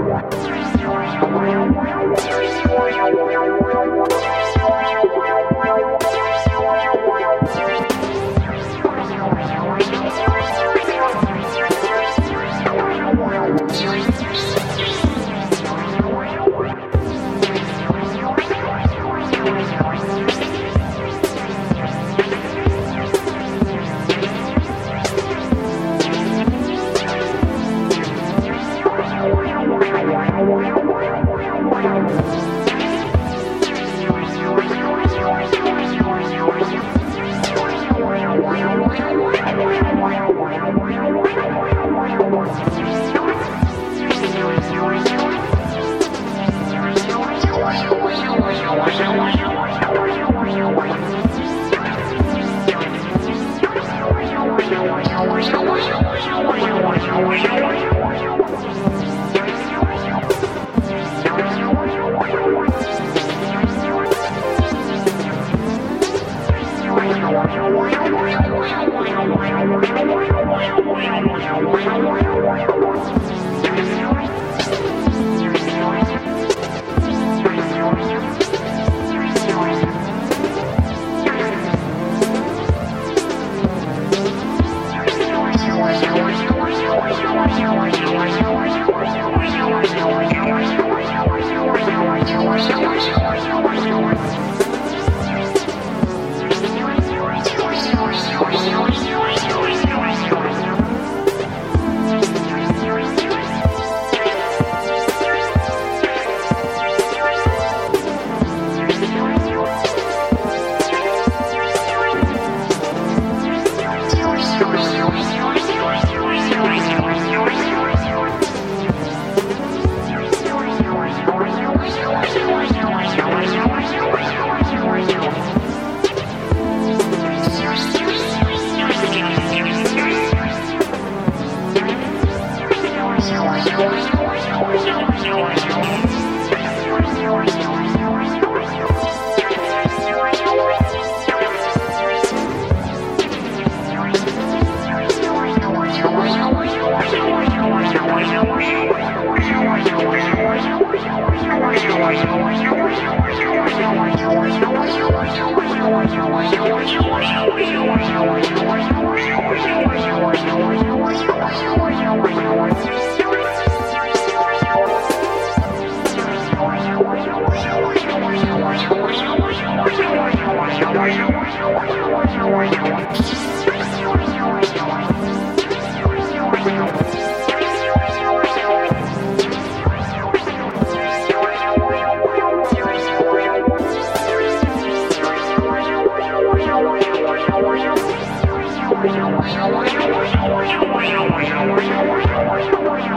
Thank you. Wow. Thank you. Thank you.